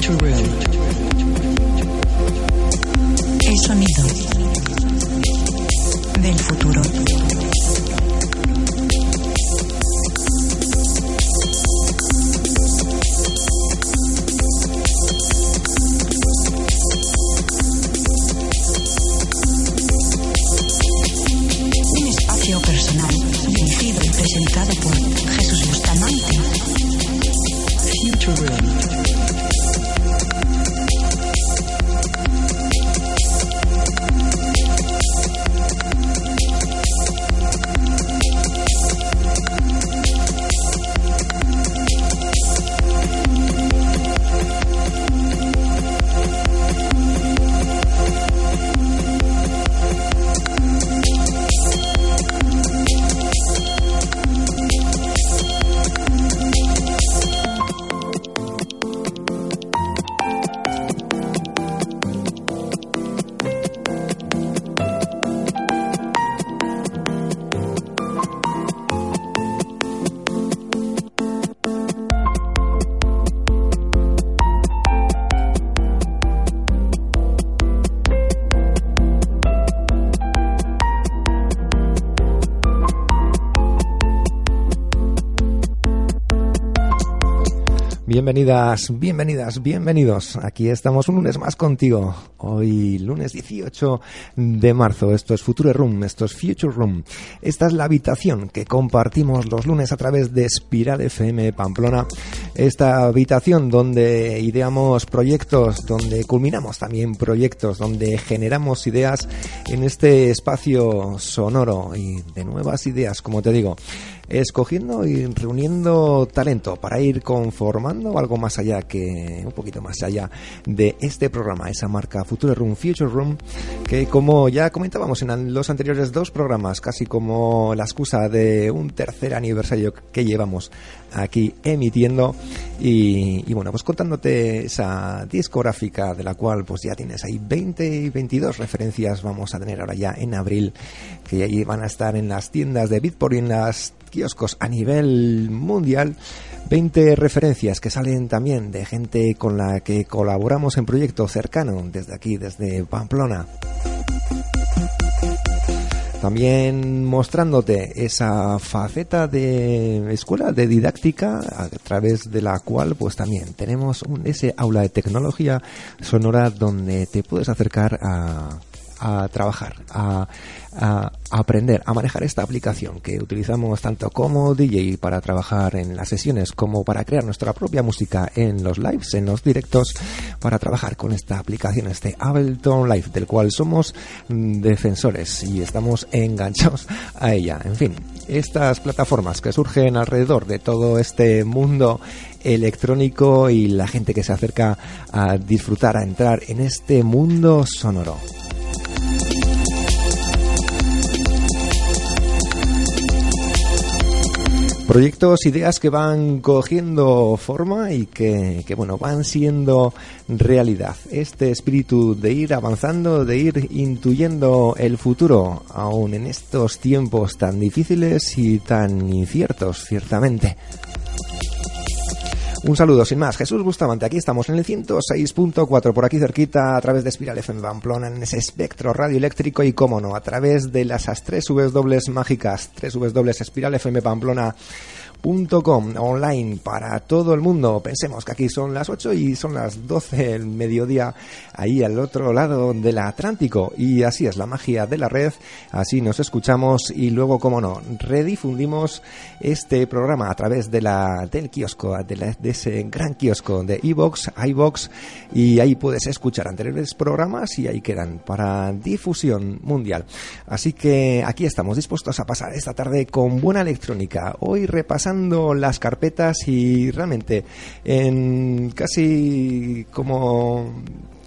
Future Room. Bienvenidas, bienvenidas, bienvenidos. Aquí estamos un lunes más contigo. Hoy, lunes 18 de marzo. Esto es Future Room, esto es Future Room. Esta es la habitación que compartimos los lunes a través de Espiral FM Pamplona. Esta habitación donde ideamos proyectos, donde culminamos también proyectos, donde generamos ideas en este espacio sonoro y de nuevas ideas, como te digo escogiendo y reuniendo talento para ir conformando algo más allá que un poquito más allá de este programa, esa marca Future Room, Future Room, que como ya comentábamos en los anteriores dos programas, casi como la excusa de un tercer aniversario que llevamos aquí emitiendo y, y bueno, pues contándote esa discográfica de la cual pues ya tienes ahí 20 y 22 referencias vamos a tener ahora ya en abril que ahí van a estar en las tiendas de Beatport y en las kioscos a nivel mundial. 20 referencias que salen también de gente con la que colaboramos en proyecto cercano desde aquí, desde Pamplona. También mostrándote esa faceta de escuela de didáctica a través de la cual pues también tenemos un, ese aula de tecnología sonora donde te puedes acercar a, a trabajar, a, aprender a manejar esta aplicación que utilizamos tanto como DJ para trabajar en las sesiones como para crear nuestra propia música en los lives, en los directos, para trabajar con esta aplicación, este Ableton Live, del cual somos mm, defensores y estamos enganchados a ella. En fin, estas plataformas que surgen alrededor de todo este mundo electrónico y la gente que se acerca a disfrutar, a entrar en este mundo sonoro. Proyectos, ideas que van cogiendo forma y que, que, bueno, van siendo realidad. Este espíritu de ir avanzando, de ir intuyendo el futuro, aún en estos tiempos tan difíciles y tan inciertos, ciertamente. Un saludo sin más, Jesús Bustamante, aquí estamos en el 106.4, por aquí cerquita, a través de Espiral FM Pamplona, en ese espectro radioeléctrico y, cómo no, a través de las tres W mágicas, tres W Espiral FM Pamplona Com, online para todo el mundo. Pensemos que aquí son las 8 y son las 12 del mediodía ahí al otro lado del Atlántico. Y así es la magia de la red, así nos escuchamos y luego, como no, redifundimos este programa a través de la, del kiosco, de, la, de ese gran kiosco de iVox, iVox, y ahí puedes escuchar anteriores programas y ahí quedan para difusión mundial. Así que aquí estamos dispuestos a pasar esta tarde con buena electrónica. Hoy las carpetas y realmente en casi como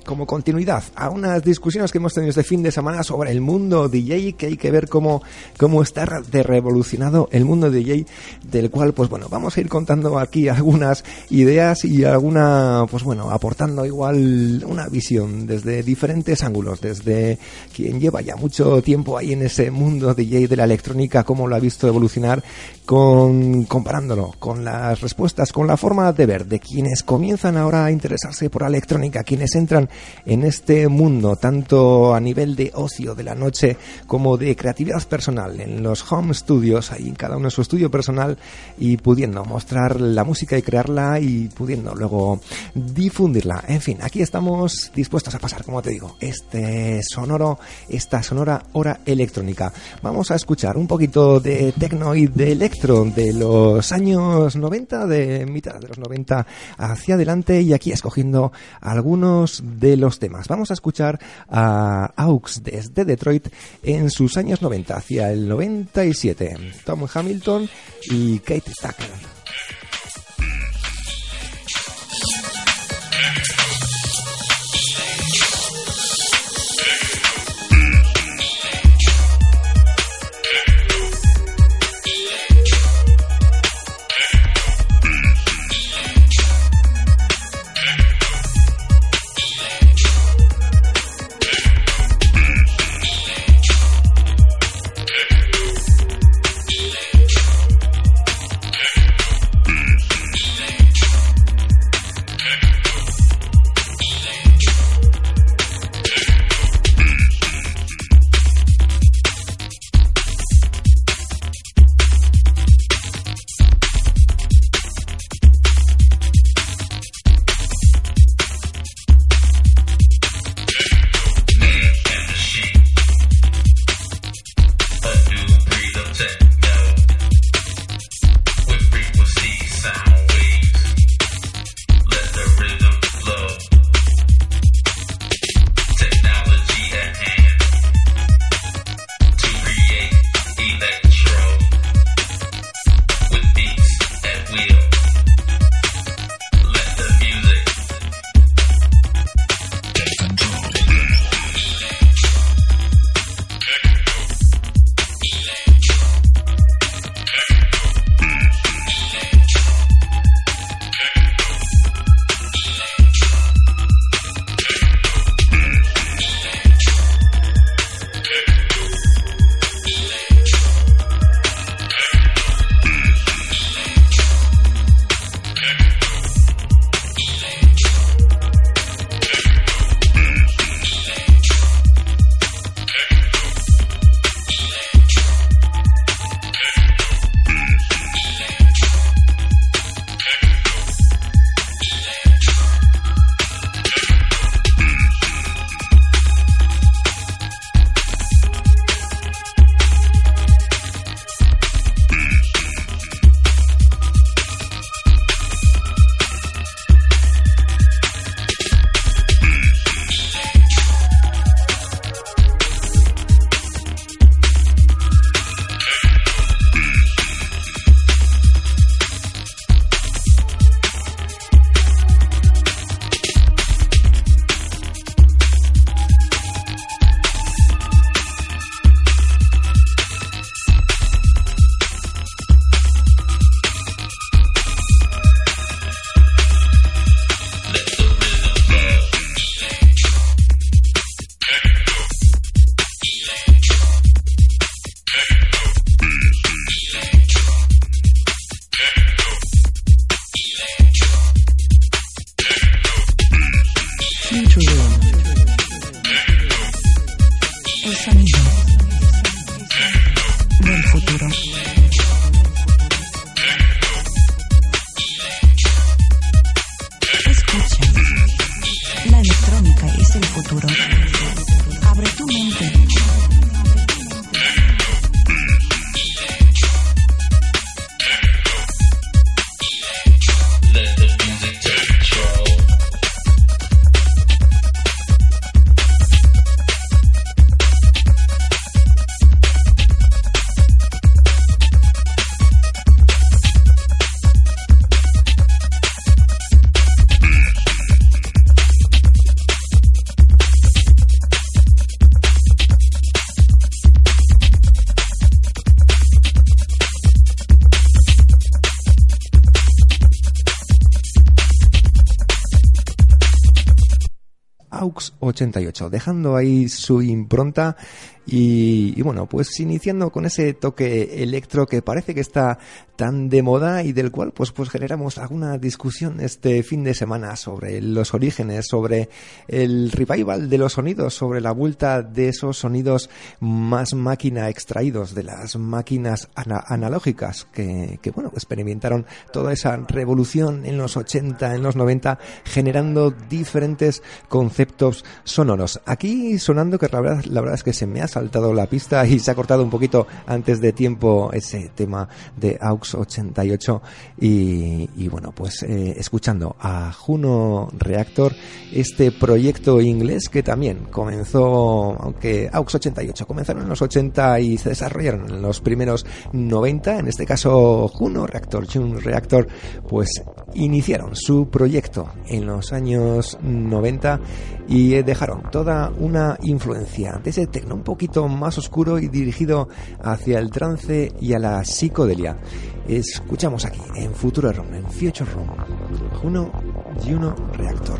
como continuidad a unas discusiones que hemos tenido este fin de semana sobre el mundo DJ, que hay que ver cómo, cómo está de revolucionado el mundo DJ, del cual, pues bueno, vamos a ir contando aquí algunas ideas y alguna, pues bueno, aportando igual una visión desde diferentes ángulos, desde quien lleva ya mucho tiempo ahí en ese mundo DJ de la electrónica, cómo lo ha visto evolucionar, con, comparándolo con las respuestas, con la forma de ver de quienes comienzan ahora a interesarse por la electrónica, quienes entran en este mundo, tanto a nivel de ocio de la noche como de creatividad personal, en los home studios, ahí en cada uno en su estudio personal y pudiendo mostrar la música y crearla y pudiendo luego difundirla. En fin, aquí estamos dispuestos a pasar, como te digo, este sonoro, esta sonora hora electrónica. Vamos a escuchar un poquito de techno y de electro de los años 90, de mitad de los 90 hacia adelante y aquí escogiendo algunos de los temas. Vamos a escuchar a Aux desde Detroit en sus años 90, hacia el 97. Tom Hamilton y Kate Tucker. 88, dejando ahí su impronta y, bueno, pues iniciando con ese toque electro que parece que está tan de moda y del cual pues, pues generamos alguna discusión este fin de semana sobre los orígenes, sobre el revival de los sonidos, sobre la vuelta de esos sonidos más máquina extraídos de las máquinas analógicas que, que, bueno, experimentaron toda esa revolución en los 80, en los 90, generando diferentes conceptos sonoros. Aquí sonando que la verdad, la verdad es que se me ha saltado la pista y se ha cortado un poquito antes de tiempo ese tema de AUX 88 y, bueno, pues eh, escuchando a Juno Reactor, este proyecto inglés que también comenzó, aunque AUX 88 comenzaron en los 80 y se desarrollaron en los primeros 90, en este caso Juno Reactor, Juno Reactor, pues iniciaron su proyecto en los años 90 y dejaron toda una influencia de ese tecno un poquito más oscuro y dirigido hacia el trance y a la psicodelia. Escuchamos aquí en Futuro Room, en Future Room, Juno Juno Reactor.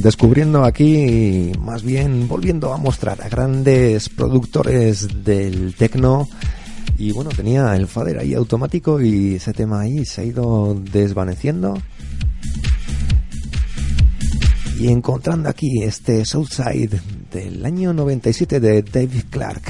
Descubriendo aquí, más bien volviendo a mostrar a grandes productores del tecno. Y bueno, tenía el fader ahí automático y ese tema ahí se ha ido desvaneciendo. Y encontrando aquí este Southside del año 97 de David Clark.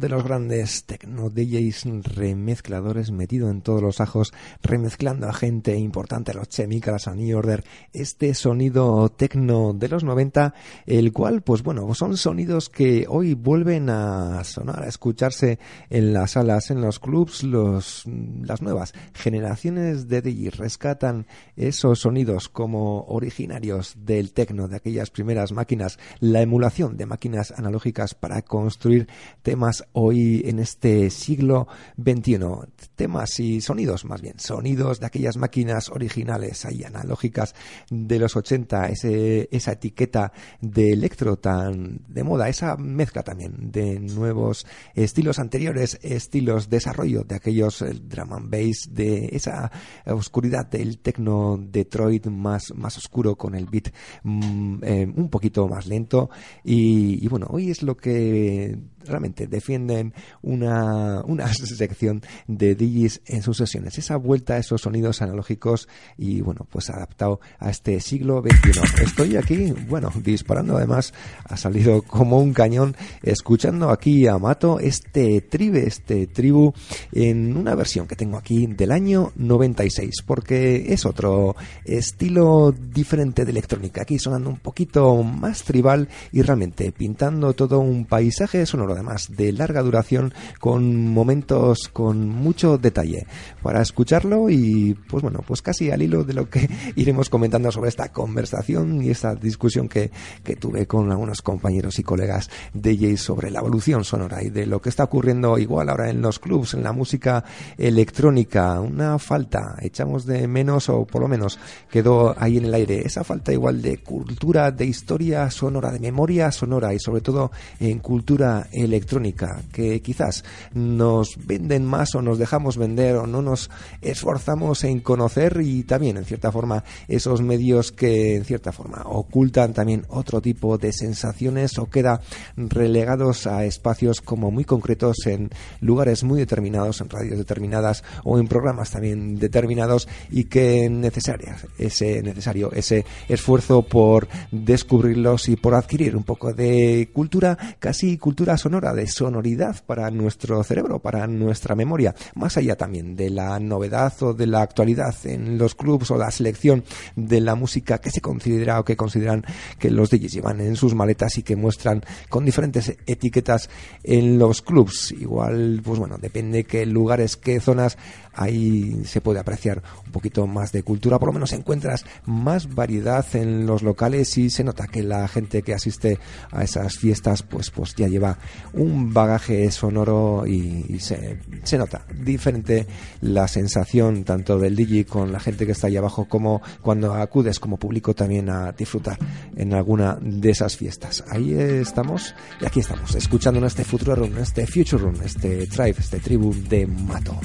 De los grandes DJs remezcladores metido en todos los ajos, remezclando a gente importante, a los Chemicals, a New Order, este sonido techno de los 90, el cual, pues bueno, son sonidos que hoy vuelven a sonar, a escucharse en las salas, en los clubs, los, las nuevas generaciones de DJs rescatan esos sonidos como originarios del techno, de aquellas primeras máquinas, la emulación de máquinas analógicas para construir temas hoy en este siglo XXI. Temas y sonidos, más bien, sonidos de aquellas máquinas originales ahí analógicas de los 80, ese, esa etiqueta de electro tan de moda, esa mezcla también de nuevos estilos anteriores, estilos desarrollo de aquellos drum and bass, de esa oscuridad del techno Detroit más, más oscuro con el beat mm, eh, un poquito más lento. Y, y bueno, hoy es lo que realmente defienden una, una sección de DJs en sus sesiones. Esa vuelta a esos sonidos analógicos y bueno, pues adaptado a este siglo XXI. Estoy aquí, bueno, disparando además, ha salido como un cañón, escuchando aquí a Mato este tribe, este tribu, en una versión que tengo aquí del año 96, porque es otro estilo diferente de electrónica. Aquí sonando un poquito más tribal y realmente pintando todo un paisaje sonoro además de larga duración con momentos con mucho detalle para escucharlo y pues bueno pues casi al hilo de lo que iremos comentando sobre esta conversación y esta discusión que, que tuve con algunos compañeros y colegas de Jay sobre la evolución sonora y de lo que está ocurriendo igual ahora en los clubs en la música electrónica. Una falta echamos de menos o por lo menos quedó ahí en el aire esa falta igual de cultura de historia sonora de memoria sonora y sobre todo en cultura electrónica que quizás nos venden más o nos dejamos vender o no nos esforzamos en conocer y también en cierta forma esos medios que en cierta forma ocultan también otro tipo de sensaciones o queda relegados a espacios como muy concretos en lugares muy determinados, en radios determinadas o en programas también determinados y que necesarias ese necesario ese esfuerzo por descubrirlos y por adquirir un poco de cultura, casi cultura sonora, de sonoridad para nuestro cerebro, para nuestra memoria, más allá también de la novedad o de la actualidad en los clubs o la selección de la música que se considera o que consideran que los DJs llevan en sus maletas y que muestran con diferentes etiquetas en los clubs. Igual, pues bueno, depende qué lugares, qué zonas ahí se puede apreciar un poquito más de cultura, por lo menos encuentras más variedad en los locales y se nota que la gente que asiste a esas fiestas pues, pues ya lleva un bagaje sonoro y, se, se, nota diferente la sensación tanto del DJ con la gente que está ahí abajo como cuando acudes como público también a disfrutar en alguna de esas fiestas. Ahí estamos y aquí estamos escuchando este Future Room, este Future Room, este Tribe, este tribu de Mato.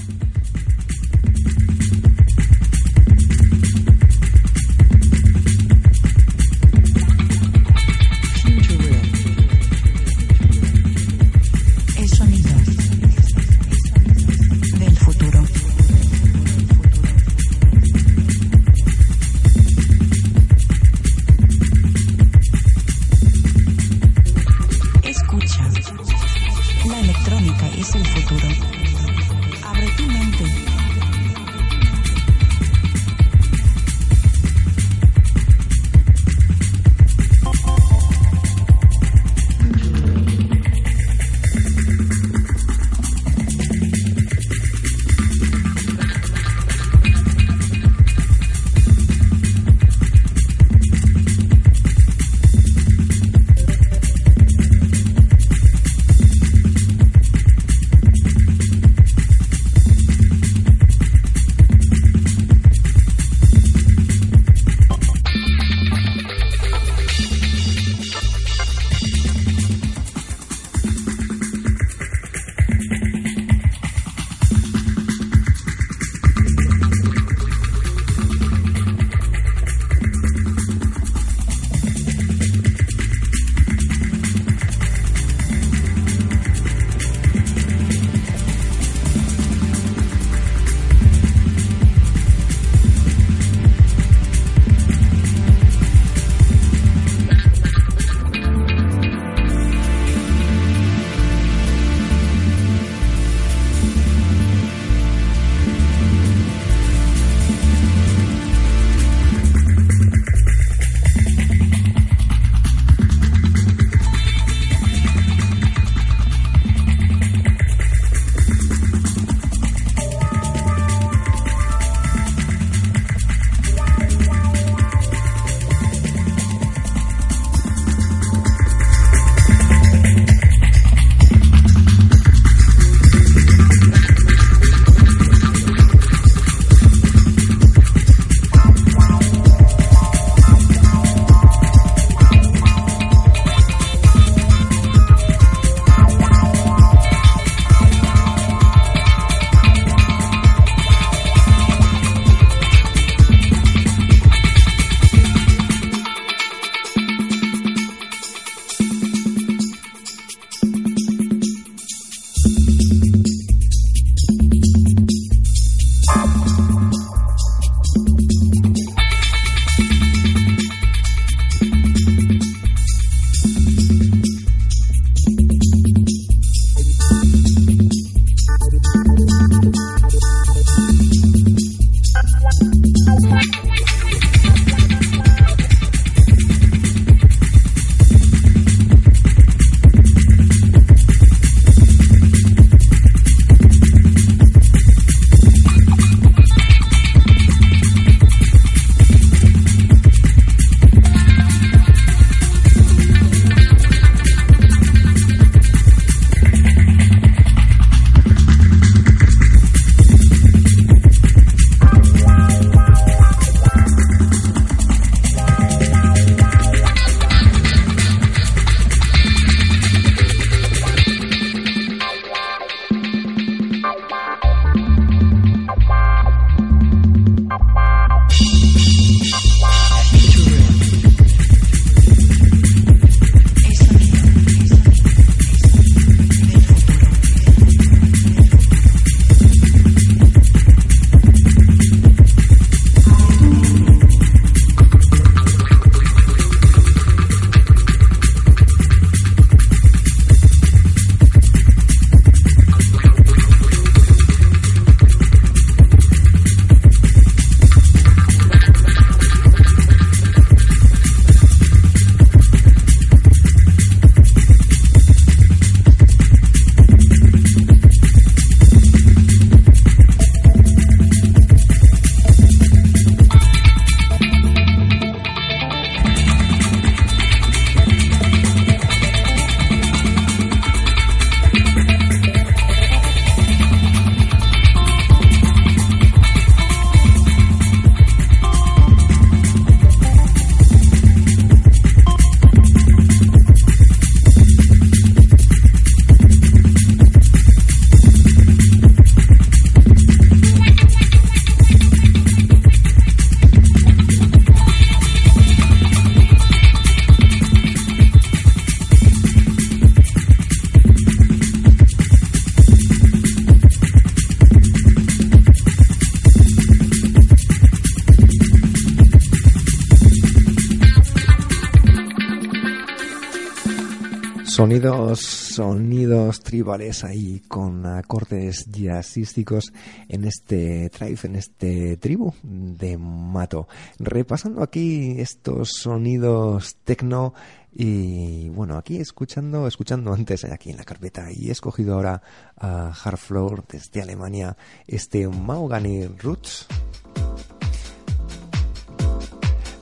Sonidos, sonidos tribales ahí con acordes jazzísticos en este tribe, en este tribu de Mato. Repasando aquí estos sonidos techno y bueno, aquí escuchando, escuchando antes aquí en la carpeta y he escogido ahora a Hardfloor desde Alemania este Mahogany Roots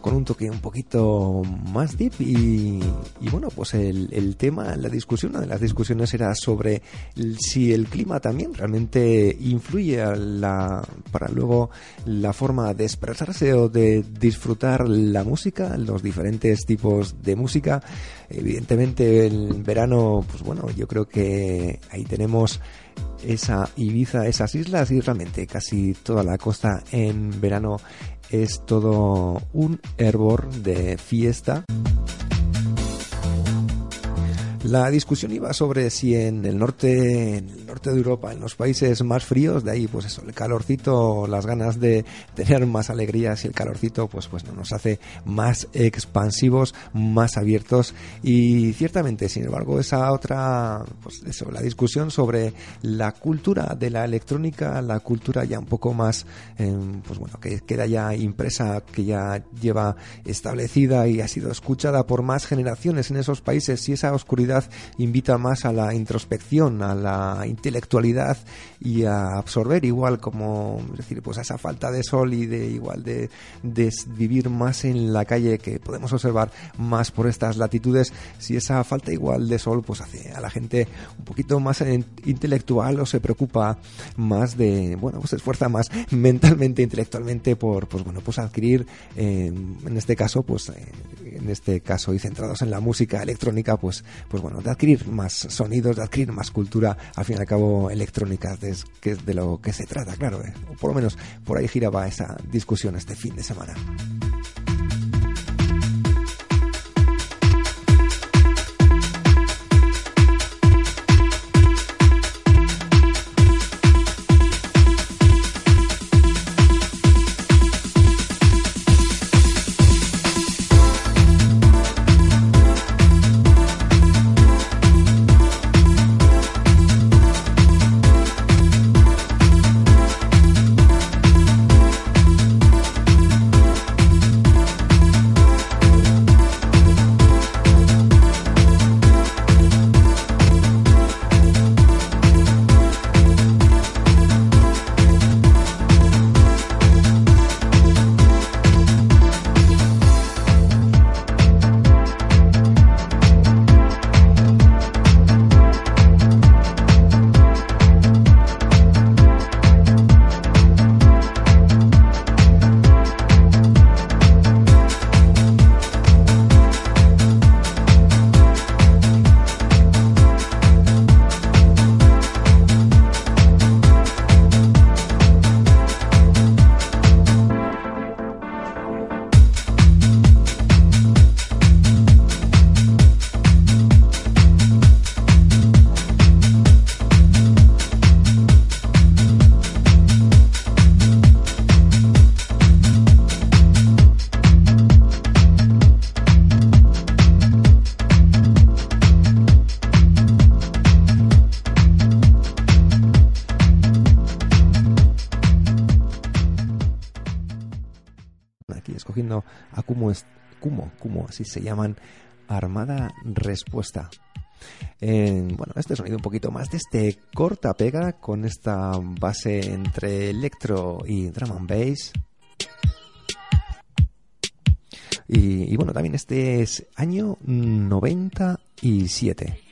con un toque un poquito más deep y, bueno, pues el, tema, la discusión, una de las discusiones era sobre si el clima también realmente influye la, para luego la forma de expresarse o de disfrutar la música, los diferentes tipos de música. Evidentemente el verano, pues bueno, yo creo que ahí tenemos esa Ibiza, esas islas y realmente casi toda la costa en verano es todo un hervor de fiesta. La discusión iba sobre si en el norte, norte de Europa, en los países más fríos, de ahí, pues eso, el calorcito, las ganas de tener más alegrías y el calorcito, pues, pues no, nos hace más expansivos, más abiertos. Y ciertamente, sin embargo, esa otra, pues eso, la discusión sobre la cultura de la electrónica, la cultura ya un poco más, em, pues bueno, que queda ya impresa, que ya lleva establecida y ha sido escuchada por más generaciones en esos países y esa oscuridad invita más a la introspección, a la intelectualidad y a absorber igual como, decir, pues a esa falta de sol y de igual de, vivir más en la calle que podemos observar más por estas latitudes, si esa falta igual de sol pues hace a la gente un poquito más intelectual o se preocupa más de, bueno, pues se esfuerza más mentalmente, intelectualmente por, pues bueno, pues adquirir, en este caso, pues eh, en este caso y centrados en la música electrónica, pues, pues bueno, de adquirir más sonidos, de adquirir más cultura, al fin cabo electrónica, que es de lo que se trata, claro, ¿eh? o por lo menos por ahí giraba esa discusión este fin de semana. Así se llaman, Armada Respuesta. bueno, este sonido un poquito más de este corta pega con esta base entre electro y drum and bass. Y, y bueno, también este es año 97.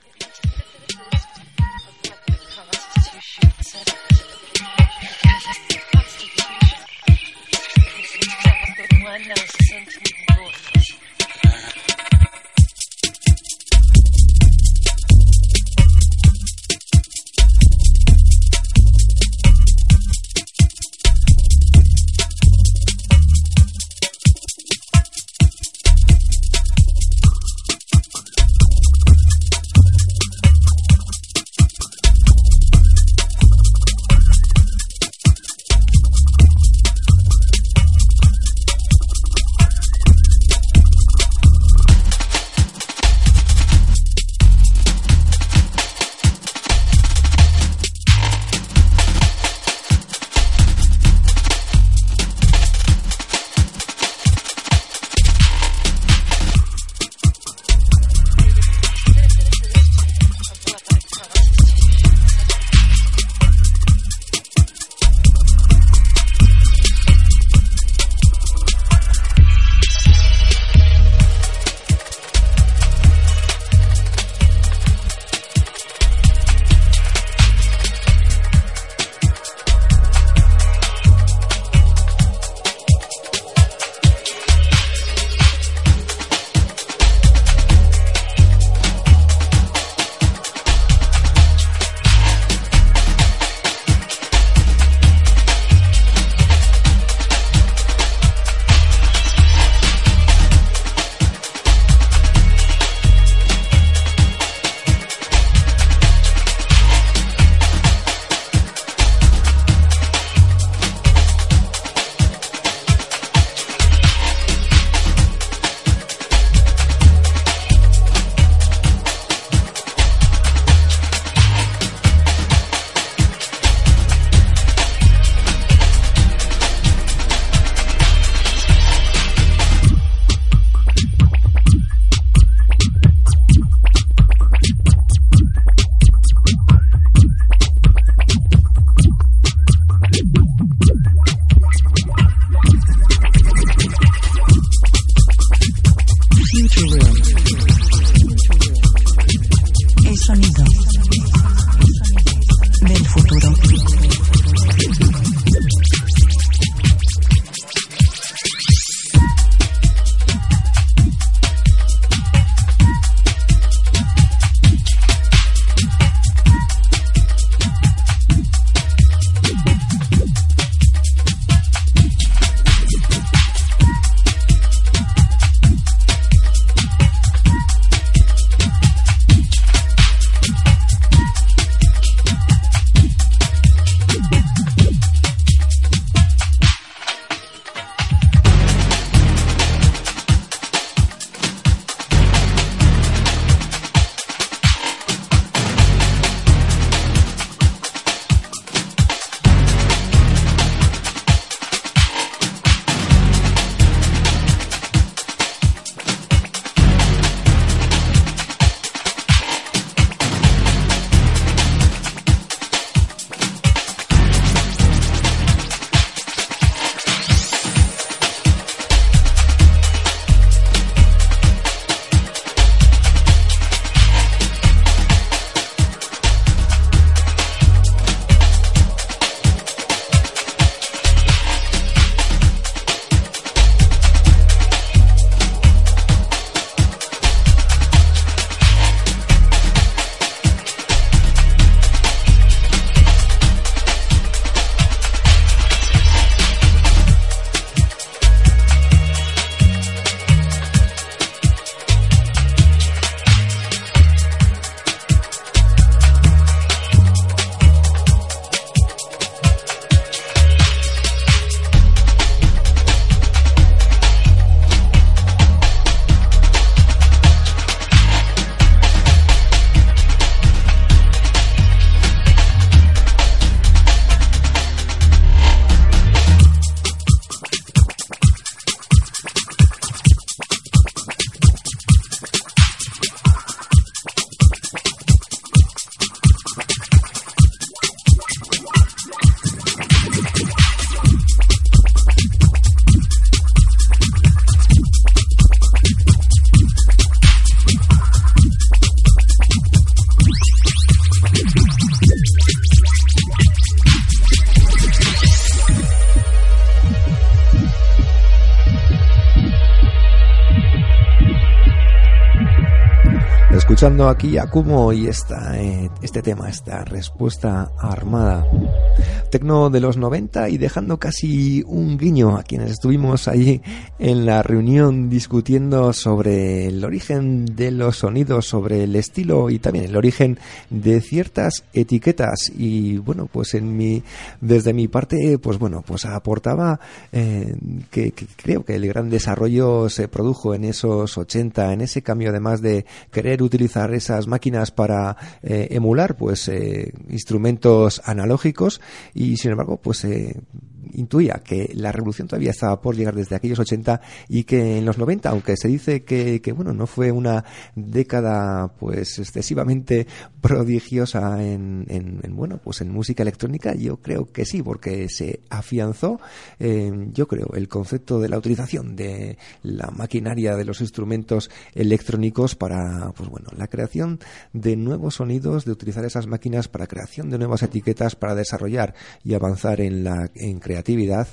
Escuchando aquí a Kumo y esta, eh, este tema, esta respuesta armada. Tecno de los 90 y dejando casi un guiño a quienes estuvimos ahí en la reunión discutiendo sobre el origen de los sonidos, sobre el estilo y también el origen de ciertas etiquetas. Y bueno, pues en mi, desde mi parte, pues bueno, pues aportaba eh, que, que creo que el gran desarrollo se produjo en esos 80, en ese cambio además de querer utilizar esas máquinas para eh, emular pues eh, instrumentos analógicos y sin embargo pues eh, intuía que la revolución todavía estaba por llegar desde aquellos 80 y que en los 90, aunque se dice que, que bueno, no fue una década pues excesivamente prodigiosa en, en, bueno, pues en música electrónica, yo creo que sí, porque se afianzó, eh, yo creo, el concepto de la utilización de la maquinaria de los instrumentos electrónicos para, pues bueno, la creación de nuevos sonidos, de utilizar esas máquinas para creación de nuevas etiquetas, para desarrollar y avanzar en la en creatividad creatividad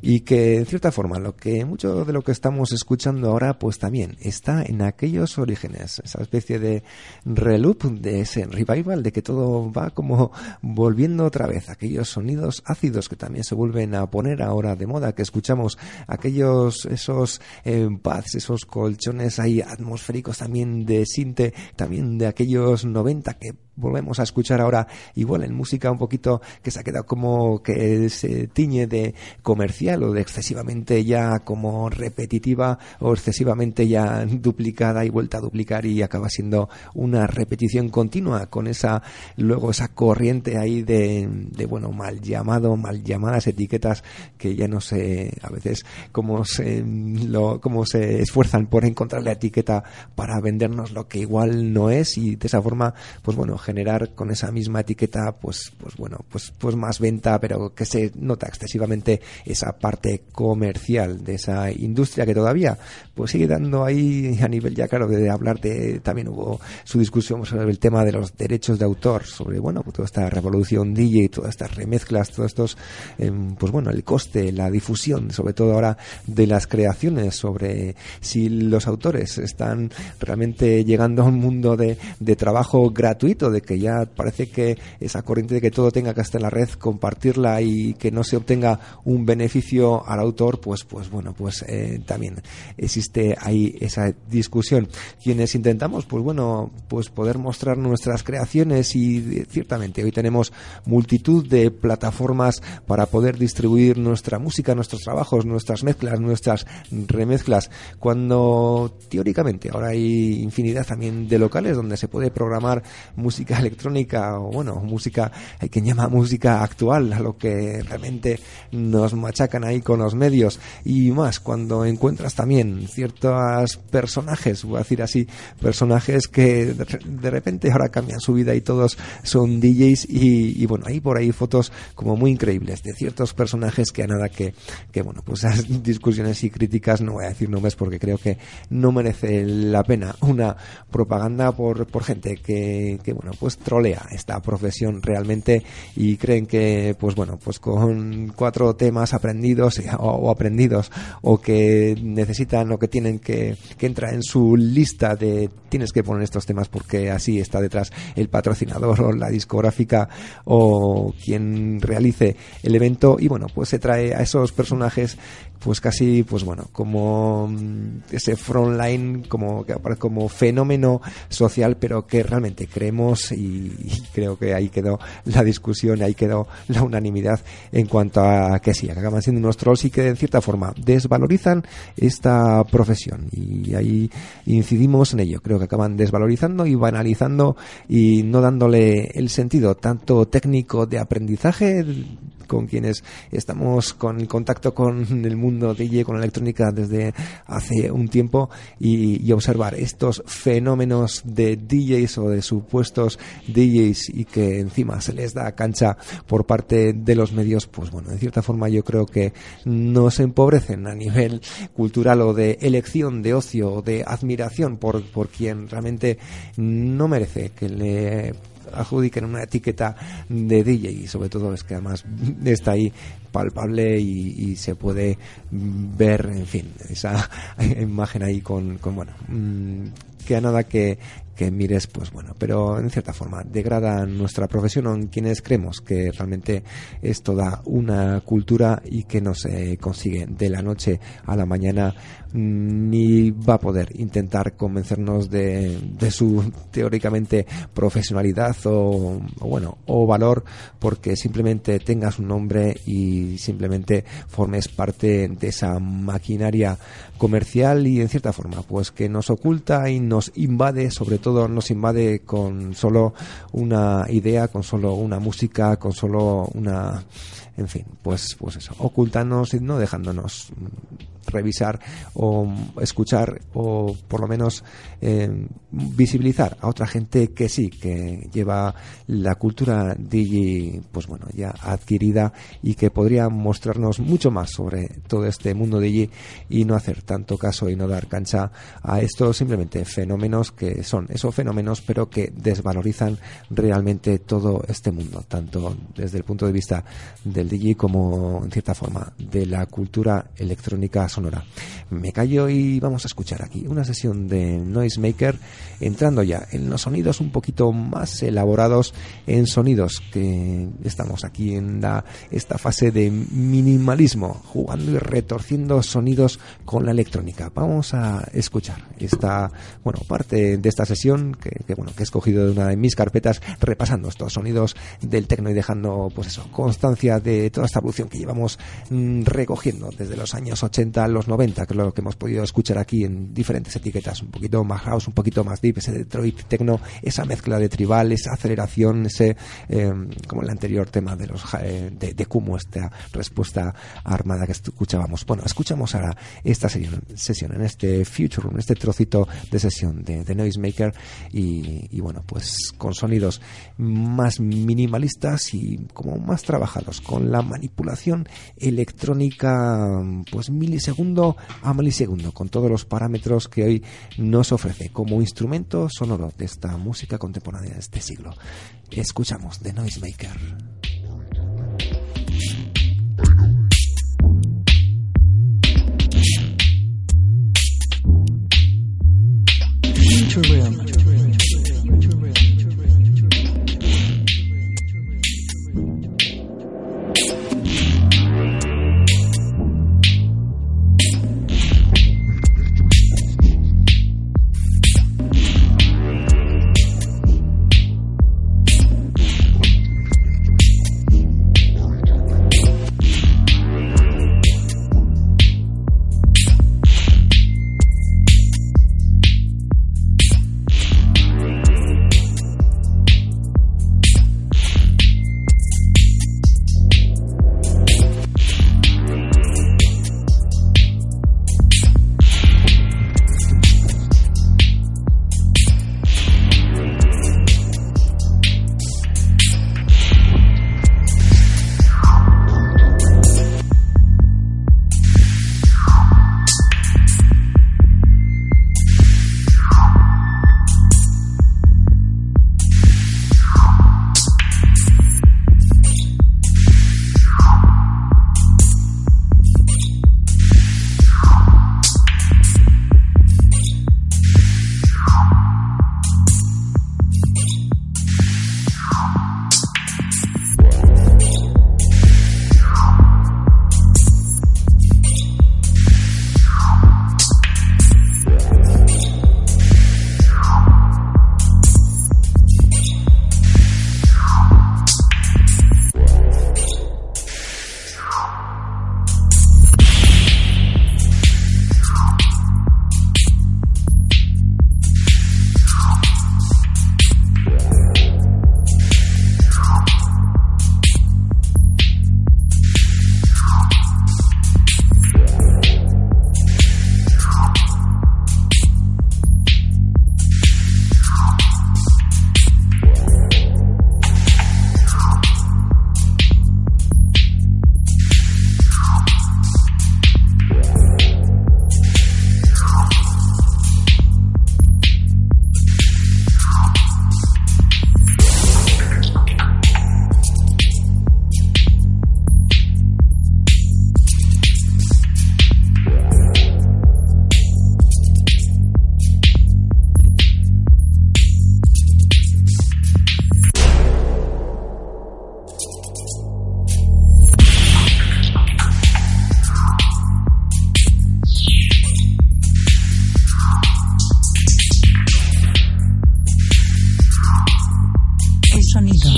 y que en cierta forma lo que mucho de lo que estamos escuchando ahora pues también está en aquellos orígenes esa especie de reloop de ese revival de que todo va como volviendo otra vez aquellos sonidos ácidos que también se vuelven a poner ahora de moda que escuchamos aquellos esos eh, esos colchones ahí atmosféricos también de sinte también de aquellos 90 que volvemos a escuchar ahora igual en música un poquito que se ha quedado como que se tiñe de comercial o de excesivamente ya como repetitiva o excesivamente ya duplicada y vuelta a duplicar y acaba siendo una repetición continua con esa luego esa corriente ahí de, bueno mal llamado mal llamadas etiquetas que ya no sé a veces cómo se lo cómo se esfuerzan por encontrar la etiqueta para vendernos lo que igual no es y de esa forma pues bueno generar con esa misma etiqueta pues pues bueno pues pues más venta pero que se nota excesivamente esa parte comercial de esa industria que todavía pues sigue dando ahí a nivel ya claro de hablar de también hubo su discusión sobre el tema de los derechos de autor sobre bueno pues toda esta revolución DJ todas estas remezclas todos estos em, pues bueno el coste la difusión sobre todo ahora de las creaciones sobre si los autores están realmente llegando a un mundo de, de trabajo gratuito de que ya parece que esa corriente de que todo tenga que estar en la red, compartirla y que no se obtenga un beneficio al autor, pues, pues bueno, pues eh, también existe ahí esa discusión. Quienes intentamos, pues bueno, pues poder mostrar nuestras creaciones y ciertamente hoy tenemos multitud de plataformas para poder distribuir nuestra música, nuestros trabajos, nuestras mezclas, nuestras remezclas, cuando teóricamente ahora hay infinidad también de locales donde se puede programar electrónica o bueno, música, hay quien llama música actual, a lo que realmente nos machacan ahí con los medios. Y más cuando encuentras también ciertos personajes, voy a decir así, personajes que de repente ahora cambian su vida y todos son DJs y, bueno, hay por ahí fotos como muy increíbles de ciertos personajes que a nada que, que bueno, pues esas discusiones y críticas, no voy a decir nombres porque creo que no merece la pena. Una propaganda por, por gente que, que bueno, pues trolea esta profesión realmente y creen que pues bueno pues con cuatro temas aprendidos o, aprendidos o que necesitan o que tienen que que entra en su lista de tienes que poner estos temas porque así está detrás el patrocinador o la discográfica o quien realice el evento. Y bueno pues se trae a esos personajes pues casi pues bueno como mm, ese frontline como como fenómeno social pero que realmente creemos y, creo que ahí quedó la discusión ahí quedó la unanimidad en cuanto a que sí acaban siendo unos trolls y que en cierta forma desvalorizan esta profesión. Y ahí incidimos en ello. Creo que acaban desvalorizando y banalizando y no dándole el sentido tanto técnico de aprendizaje con quienes estamos con contacto con el mundo DJ, con electrónica desde hace un tiempo y, observar estos fenómenos de DJs o de supuestos DJs y que encima se les da cancha por parte de los medios, pues bueno, de cierta forma yo creo que nos empobrecen a nivel cultural o de elección, de ocio, o de admiración por, por quien realmente no merece que le adjudiquen una etiqueta de DJ y sobre todo es que además está ahí palpable y, se puede ver, en fin, esa imagen ahí con, con bueno, mm, que a nada que, que mires, pues bueno, pero en cierta forma degrada nuestra profesión en quienes creemos que realmente es toda una cultura y que no se consigue de la noche a la mañana ni va a poder intentar convencernos de, su teóricamente profesionalidad o, bueno o valor porque simplemente tengas un nombre y simplemente formes parte de esa maquinaria comercial y en cierta forma pues que nos oculta y nos invade sobre todo nos invade con solo una idea con solo una música con solo una en fin, pues, pues eso, ocultándonos y no dejándonos revisar o escuchar o por lo menos eh, visibilizar a otra gente que sí, que lleva la cultura DJ, pues bueno, ya adquirida y que podría mostrarnos mucho más sobre todo este mundo DJ y no hacer tanto caso y no dar cancha a estos simplemente fenómenos que son esos fenómenos pero que desvalorizan realmente todo este mundo, tanto desde el punto de vista del DJ como en cierta forma de la cultura electrónica sonora. Me callo y vamos a escuchar aquí una sesión de Noisemaker entrando ya en los sonidos un poquito más elaborados en sonidos que estamos aquí en la, esta fase de minimalismo jugando y retorciendo sonidos con la electrónica. Vamos a escuchar esta bueno parte de esta sesión que, bueno que he escogido de una de mis carpetas repasando estos sonidos del tecno y dejando pues eso constancia de toda esta evolución que llevamos mm, recogiendo desde los años 80 los 90 que es lo que hemos podido escuchar aquí en diferentes etiquetas, un poquito más house, un poquito más deep, ese Detroit techno, esa mezcla de tribal, esa aceleración, ese, eh, como el anterior tema de los eh, de, de Kumo, esta respuesta armada que escuchábamos. Bueno, escuchamos ahora esta sesión, en este Future Room, este trocito de sesión de, de Noisemaker y, y bueno, pues con sonidos más minimalistas y como más trabajados, con la manipulación electrónica, pues segundo con todos los parámetros que hoy nos ofrece como instrumento sonoro de esta música contemporánea de este siglo. Escuchamos The Noisemaker. sonido.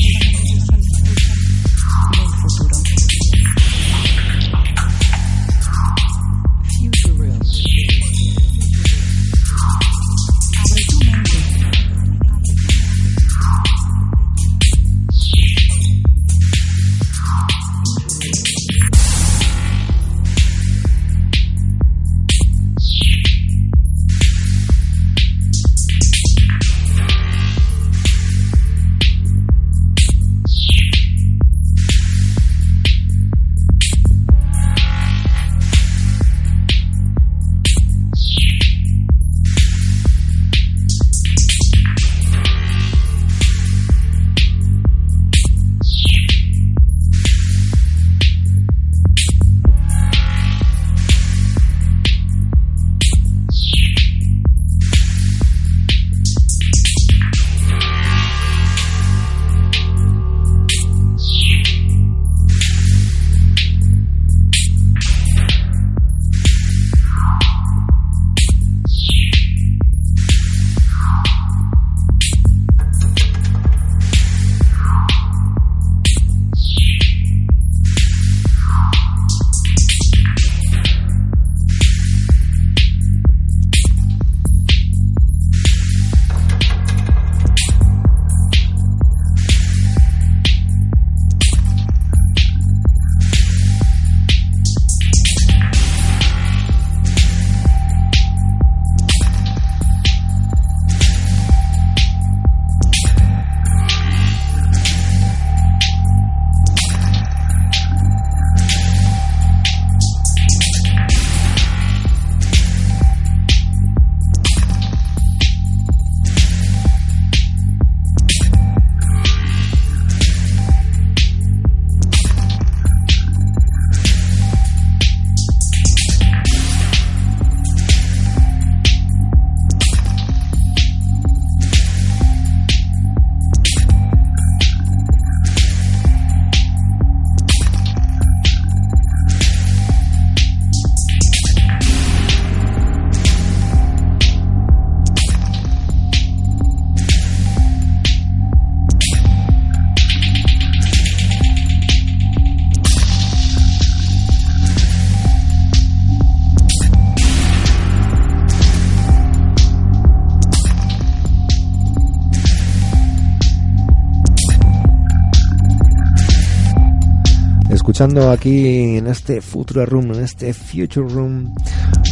Escuchando aquí en este Future Room, en este Future Room,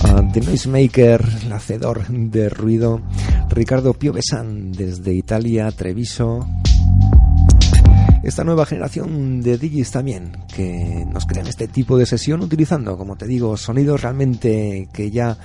uh, The Noisemaker, el hacedor de ruido, Ricardo Piovesan desde Italia, Treviso. Esta nueva generación de DJs también, que nos crean este tipo de sesión utilizando, como te digo, sonidos realmente que ya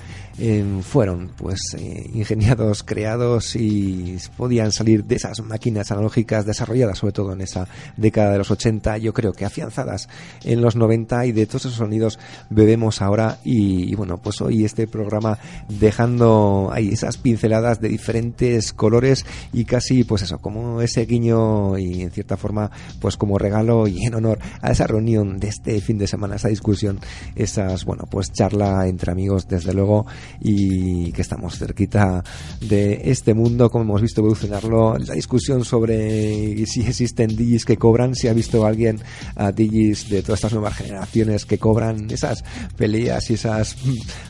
fueron pues eh, ingeniados, creados y podían salir de esas máquinas analógicas desarrolladas sobre todo en esa década de los 80, yo creo que afianzadas en los 90 y de todos esos sonidos bebemos ahora y, bueno, pues hoy este programa dejando ahí esas pinceladas de diferentes colores y casi pues eso, como ese guiño y en cierta forma pues como regalo y en honor a esa reunión de este fin de semana, esa discusión, esas bueno pues charla entre amigos desde luego y que estamos cerquita de este mundo, como hemos visto evolucionarlo, la discusión sobre si existen DJs que cobran, si ha visto alguien a DJs de todas estas nuevas generaciones que cobran esas peleas y esas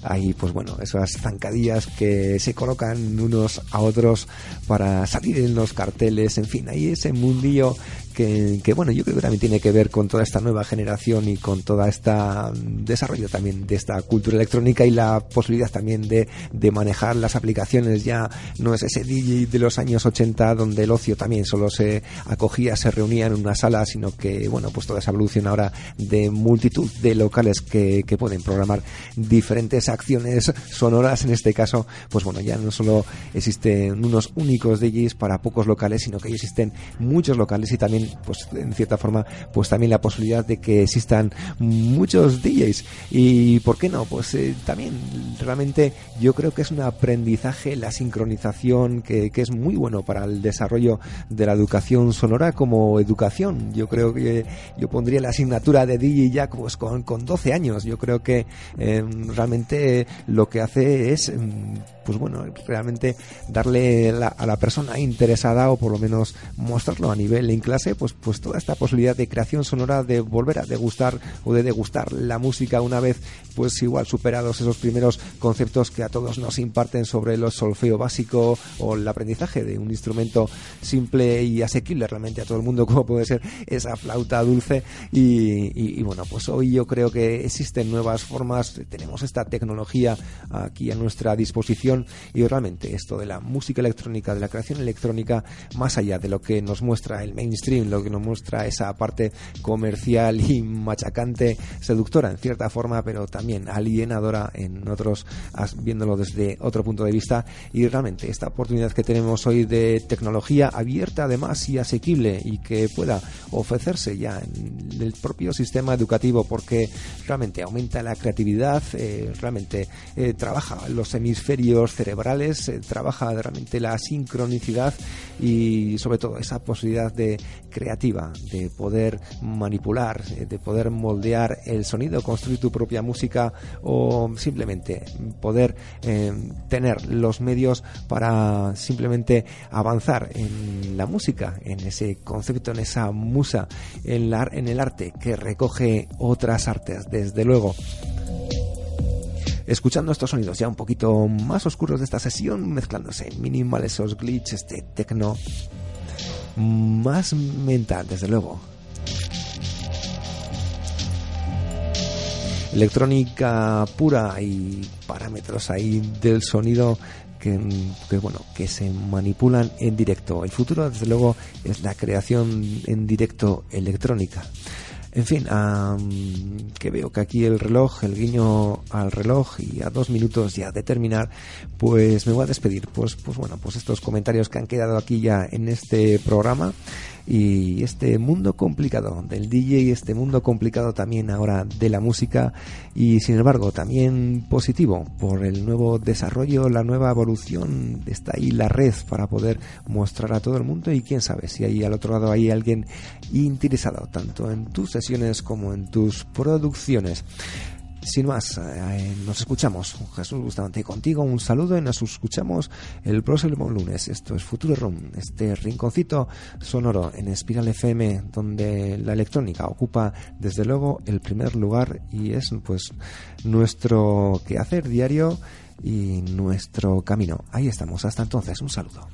ahí pues bueno, esas zancadillas que se colocan unos a otros para salir en los carteles, en fin, ahí ese mundillo que, bueno, yo creo que también tiene que ver con toda esta nueva generación y con toda esta mm, desarrollo también de esta cultura electrónica y la posibilidad también de, de manejar las aplicaciones. Ya no es ese DJ de los años 80 donde el ocio también solo se acogía, se reunía en una sala, sino que, bueno, pues toda esa evolución ahora de multitud de locales que, que pueden programar diferentes acciones sonoras. En este caso, pues bueno, ya no solo existen unos únicos DJs para pocos locales, sino que existen muchos locales y también pues en cierta forma, pues también la posibilidad de que existan muchos DJs. Y por qué no, pues eh, también realmente yo creo que es un aprendizaje, la sincronización que, que, es muy bueno para el desarrollo de la educación sonora como educación. Yo creo que yo pondría la asignatura de DJ ya pues, con, con 12 años. Yo creo que em, realmente lo que hace es em, pues bueno, realmente darle a la persona interesada o por lo menos mostrarlo a nivel en clase, pues, pues toda esta posibilidad de creación sonora, de volver a degustar o de degustar la música una vez, pues igual superados esos primeros conceptos que a todos nos imparten sobre el solfeo básico o el aprendizaje de un instrumento simple y asequible realmente a todo el mundo, como puede ser esa flauta dulce. Y, y bueno, pues hoy yo creo que existen nuevas formas, tenemos esta tecnología aquí a nuestra disposición y realmente esto de la música electrónica, de la creación electrónica, más allá de lo que nos muestra el mainstream, lo que nos muestra esa parte comercial y machacante, seductora en cierta forma, pero también alienadora en otros, viéndolo desde otro punto de vista. Y realmente esta oportunidad que tenemos hoy de tecnología abierta además y asequible y que pueda ofrecerse ya en el propio sistema educativo porque realmente aumenta la creatividad, eh, realmente eh, trabaja los hemisferios cerebrales, trabaja realmente la sincronicidad y sobre todo esa posibilidad de creativa, de poder manipular, de poder moldear el sonido, construir tu propia música o simplemente poder eh, tener los medios para simplemente avanzar en la música, en ese concepto, en esa musa, en, la, en el arte que recoge otras artes, desde luego escuchando estos sonidos ya un poquito más oscuros de esta sesión, mezclándose minimal esos glitches, este techno más mental, desde luego. Electrónica pura y parámetros ahí del sonido que, que, bueno que se manipulan en directo. El futuro, desde luego, es la creación en directo electrónica. En fin, que veo que aquí el reloj, el guiño al reloj y a dos minutos ya de terminar, pues me voy a despedir. Pues, pues bueno, pues estos comentarios que han quedado aquí ya en este programa y este mundo complicado del DJ, este mundo complicado también ahora de la música y sin embargo también positivo por el nuevo desarrollo, la nueva evolución, está ahí la red para poder mostrar a todo el mundo y quién sabe si ahí al otro lado hay alguien interesado tanto en tus como en tus producciones. Sin más, eh, nos escuchamos. Jesús Bustamante contigo, un saludo y nos escuchamos el próximo lunes. Esto es Futuro Room, este rinconcito sonoro en Espiral FM, donde la electrónica ocupa desde luego el primer lugar y es pues nuestro quehacer diario y nuestro camino. Ahí estamos. Hasta entonces, un saludo.